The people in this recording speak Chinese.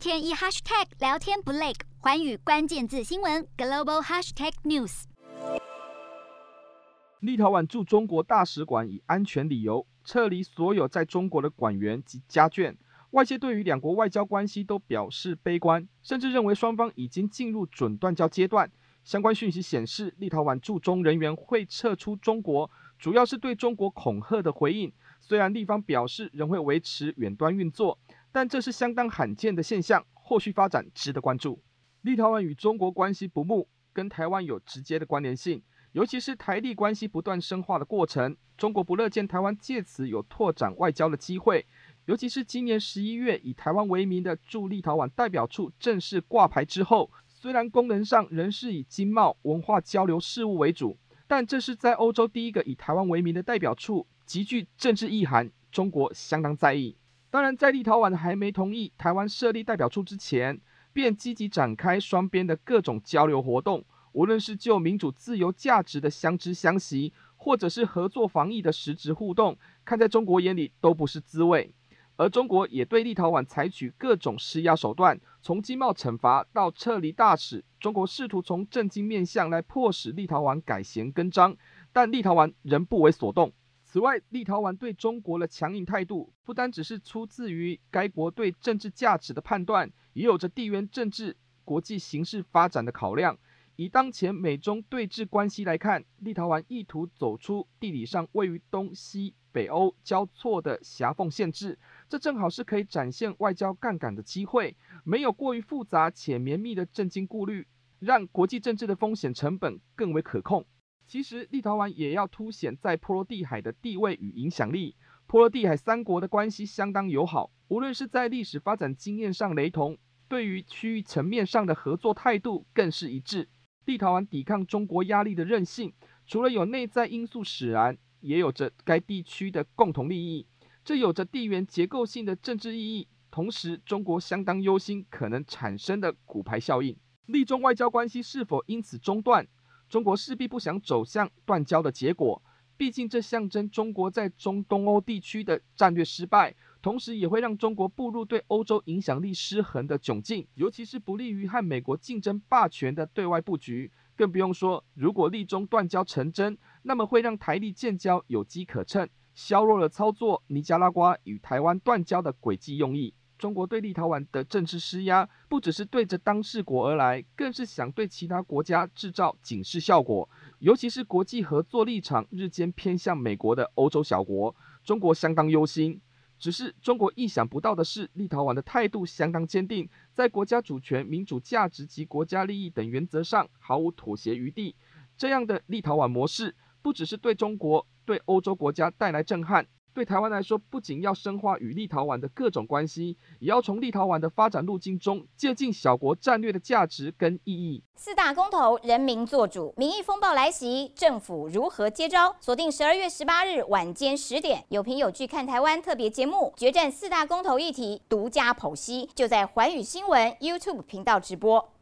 天一 hashtag 聊天不累，环宇关键字新闻 global hashtag news。立陶宛驻中国大使馆以安全理由撤离所有在中国的馆员及家眷。外界对于两国外交关系都表示悲观，甚至认为双方已经进入准断交阶段。相关讯息显示，立陶宛驻中人员会撤出中国，主要是对中国恐吓的回应。虽然立方表示仍会维持远端运作，但这是相当罕见的现象，后续发展值得关注。立陶宛与中国关系不睦，跟台湾有直接的关联性，尤其是台立关系不断深化的过程，中国不乐见台湾借此有拓展外交的机会。尤其是今年十一月以台湾为名的驻立陶宛代表处正式挂牌之后，虽然功能上仍是以经贸文化交流事务为主，但这是在欧洲第一个以台湾为名的代表处，极具政治意涵，中国相当在意。当然，在立陶宛还没同意台湾设立代表处之前，便积极展开双边的各种交流活动，无论是就民主自由价值的相知相惜，或者是合作防疫的实质互动，看在中国眼里都不是滋味。而中国也对立陶宛采取各种施压手段，从经贸惩罚到撤离大使，中国试图从政经面向来迫使立陶宛改弦更张，但立陶宛仍不为所动。此外，立陶宛对中国的强硬态度，不单只是出自于该国对政治价值的判断，也有着地缘政治、国际形势发展的考量。以当前美中对峙关系来看，立陶宛意图走出地理上位于东西北欧交错的狭缝限制，这正好是可以展现外交杠杆的机会。没有过于复杂且绵密的政经顾虑，让国际政治的风险成本更为可控。其实，立陶宛也要凸显在波罗的海的地位与影响力。波罗的海三国的关系相当友好，无论是在历史发展经验上雷同，对于区域层面上的合作态度更是一致。立陶宛抵抗中国压力的韧性，除了有内在因素使然，也有着该地区的共同利益，这有着地缘结构性的政治意义。同时，中国相当忧心可能产生的骨牌效应，立中外交关系是否因此中断？中国势必不想走向断交的结果，毕竟这象征中国在中东欧地区的战略失败。同时也会让中国步入对欧洲影响力失衡的窘境，尤其是不利于和美国竞争霸权的对外布局。更不用说，如果立中断交成真，那么会让台立建交有机可乘，削弱了操作尼加拉瓜与台湾断交的诡计用意。中国对立陶宛的政治施压，不只是对着当事国而来，更是想对其他国家制造警示效果。尤其是国际合作立场日渐偏向美国的欧洲小国，中国相当忧心。只是中国意想不到的是，立陶宛的态度相当坚定，在国家主权、民主价值及国家利益等原则上毫无妥协余地。这样的立陶宛模式，不只是对中国、对欧洲国家带来震撼。对台湾来说，不仅要深化与立陶宛的各种关系，也要从立陶宛的发展路径中借鉴小国战略的价值跟意义。四大公投，人民做主，民意风暴来袭，政府如何接招？锁定十二月十八日晚间十点，有凭有据看台湾特别节目，决战四大公投议题，独家剖析，就在环宇新闻 YouTube 频道直播。